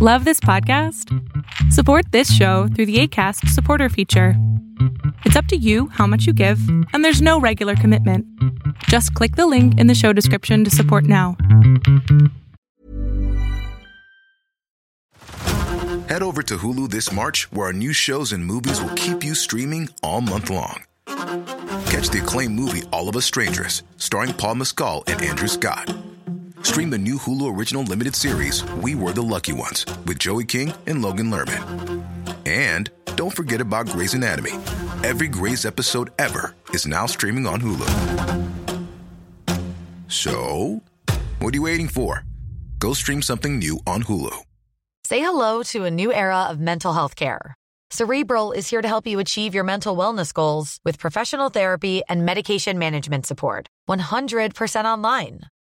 Love this podcast? Support this show through the ACAST supporter feature. It's up to you how much you give, and there's no regular commitment. Just click the link in the show description to support now. Head over to Hulu this March, where our new shows and movies will keep you streaming all month long. Catch the acclaimed movie All of Us Strangers, starring Paul Mescal and Andrew Scott. Stream the new Hulu original limited series We Were the Lucky Ones with Joey King and Logan Lerman. And don't forget about Grey's Anatomy. Every Grey's episode ever is now streaming on Hulu. So, what are you waiting for? Go stream something new on Hulu. Say hello to a new era of mental health care. Cerebral is here to help you achieve your mental wellness goals with professional therapy and medication management support. 100% online.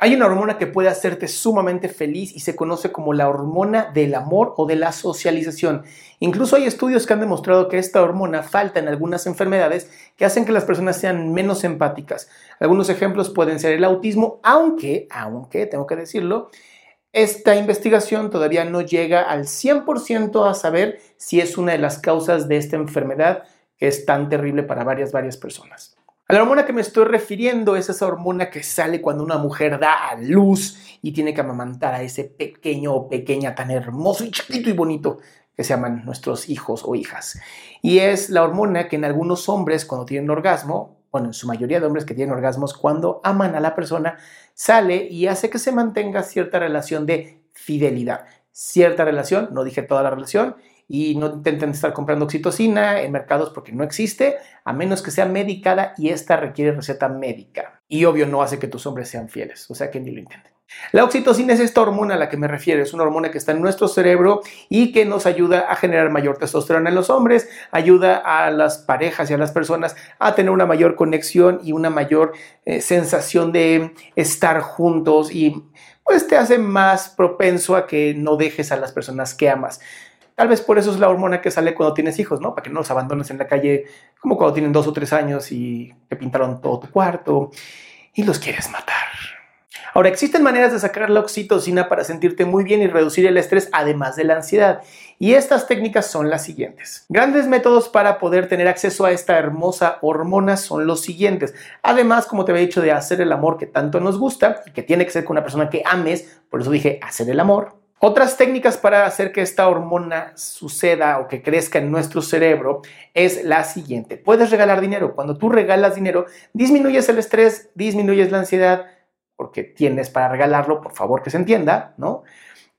Hay una hormona que puede hacerte sumamente feliz y se conoce como la hormona del amor o de la socialización. Incluso hay estudios que han demostrado que esta hormona falta en algunas enfermedades que hacen que las personas sean menos empáticas. Algunos ejemplos pueden ser el autismo, aunque, aunque, tengo que decirlo, esta investigación todavía no llega al 100% a saber si es una de las causas de esta enfermedad que es tan terrible para varias, varias personas. La hormona que me estoy refiriendo es esa hormona que sale cuando una mujer da a luz y tiene que amamantar a ese pequeño o pequeña tan hermoso y chiquito y bonito que se llaman nuestros hijos o hijas. Y es la hormona que en algunos hombres cuando tienen orgasmo, bueno, en su mayoría de hombres que tienen orgasmos, cuando aman a la persona, sale y hace que se mantenga cierta relación de fidelidad. Cierta relación, no dije toda la relación, y no intenten estar comprando oxitocina en mercados porque no existe, a menos que sea medicada y esta requiere receta médica. Y obvio no hace que tus hombres sean fieles, o sea que ni lo intenten. La oxitocina es esta hormona a la que me refiero, es una hormona que está en nuestro cerebro y que nos ayuda a generar mayor testosterona en los hombres, ayuda a las parejas y a las personas a tener una mayor conexión y una mayor eh, sensación de estar juntos y pues te hace más propenso a que no dejes a las personas que amas. Tal vez por eso es la hormona que sale cuando tienes hijos, ¿no? Para que no los abandones en la calle como cuando tienen dos o tres años y te pintaron todo tu cuarto y los quieres matar. Ahora, existen maneras de sacar la oxitocina para sentirte muy bien y reducir el estrés, además de la ansiedad. Y estas técnicas son las siguientes. Grandes métodos para poder tener acceso a esta hermosa hormona son los siguientes. Además, como te había dicho, de hacer el amor que tanto nos gusta y que tiene que ser con una persona que ames, por eso dije hacer el amor. Otras técnicas para hacer que esta hormona suceda o que crezca en nuestro cerebro es la siguiente. Puedes regalar dinero. Cuando tú regalas dinero, disminuyes el estrés, disminuyes la ansiedad, porque tienes para regalarlo, por favor que se entienda, ¿no?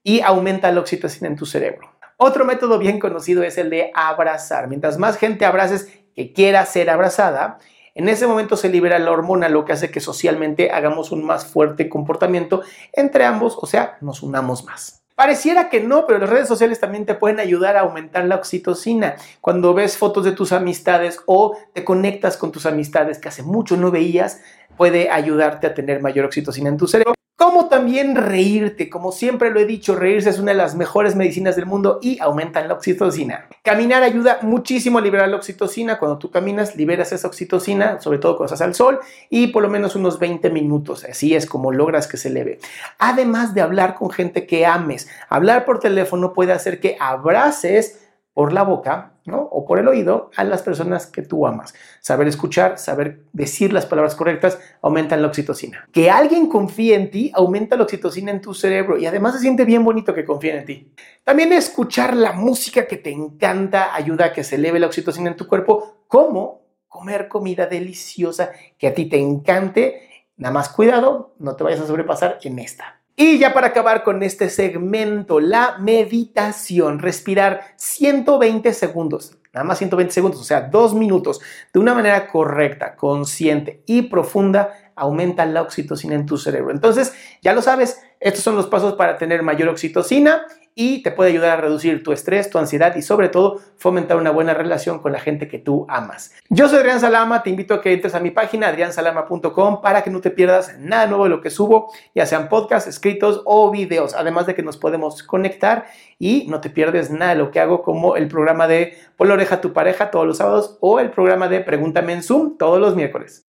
Y aumenta la oxitocina en tu cerebro. Otro método bien conocido es el de abrazar. Mientras más gente abraces que quiera ser abrazada, en ese momento se libera la hormona, lo que hace que socialmente hagamos un más fuerte comportamiento entre ambos, o sea, nos unamos más. Pareciera que no, pero las redes sociales también te pueden ayudar a aumentar la oxitocina. Cuando ves fotos de tus amistades o te conectas con tus amistades que hace mucho no veías, puede ayudarte a tener mayor oxitocina en tu cerebro como también reírte. Como siempre lo he dicho, reírse es una de las mejores medicinas del mundo y aumentan la oxitocina. Caminar ayuda muchísimo a liberar la oxitocina. Cuando tú caminas, liberas esa oxitocina, sobre todo cuando estás al sol, y por lo menos unos 20 minutos. Así es como logras que se eleve. Además de hablar con gente que ames, hablar por teléfono puede hacer que abraces por la boca o por el oído a las personas que tú amas. Saber escuchar, saber decir las palabras correctas, aumentan la oxitocina. Que alguien confíe en ti, aumenta la oxitocina en tu cerebro y además se siente bien bonito que confíen en ti. También escuchar la música que te encanta ayuda a que se eleve la oxitocina en tu cuerpo, como comer comida deliciosa que a ti te encante. Nada más cuidado, no te vayas a sobrepasar en esta. Y ya para acabar con este segmento, la meditación, respirar 120 segundos, nada más 120 segundos, o sea, dos minutos, de una manera correcta, consciente y profunda, aumenta la oxitocina en tu cerebro. Entonces, ya lo sabes, estos son los pasos para tener mayor oxitocina y te puede ayudar a reducir tu estrés, tu ansiedad y sobre todo fomentar una buena relación con la gente que tú amas. Yo soy Adrián Salama, te invito a que entres a mi página adriansalama.com para que no te pierdas nada nuevo de lo que subo, ya sean podcasts, escritos o videos, además de que nos podemos conectar y no te pierdes nada de lo que hago como el programa de Pon oreja a tu pareja todos los sábados o el programa de Pregúntame en Zoom todos los miércoles.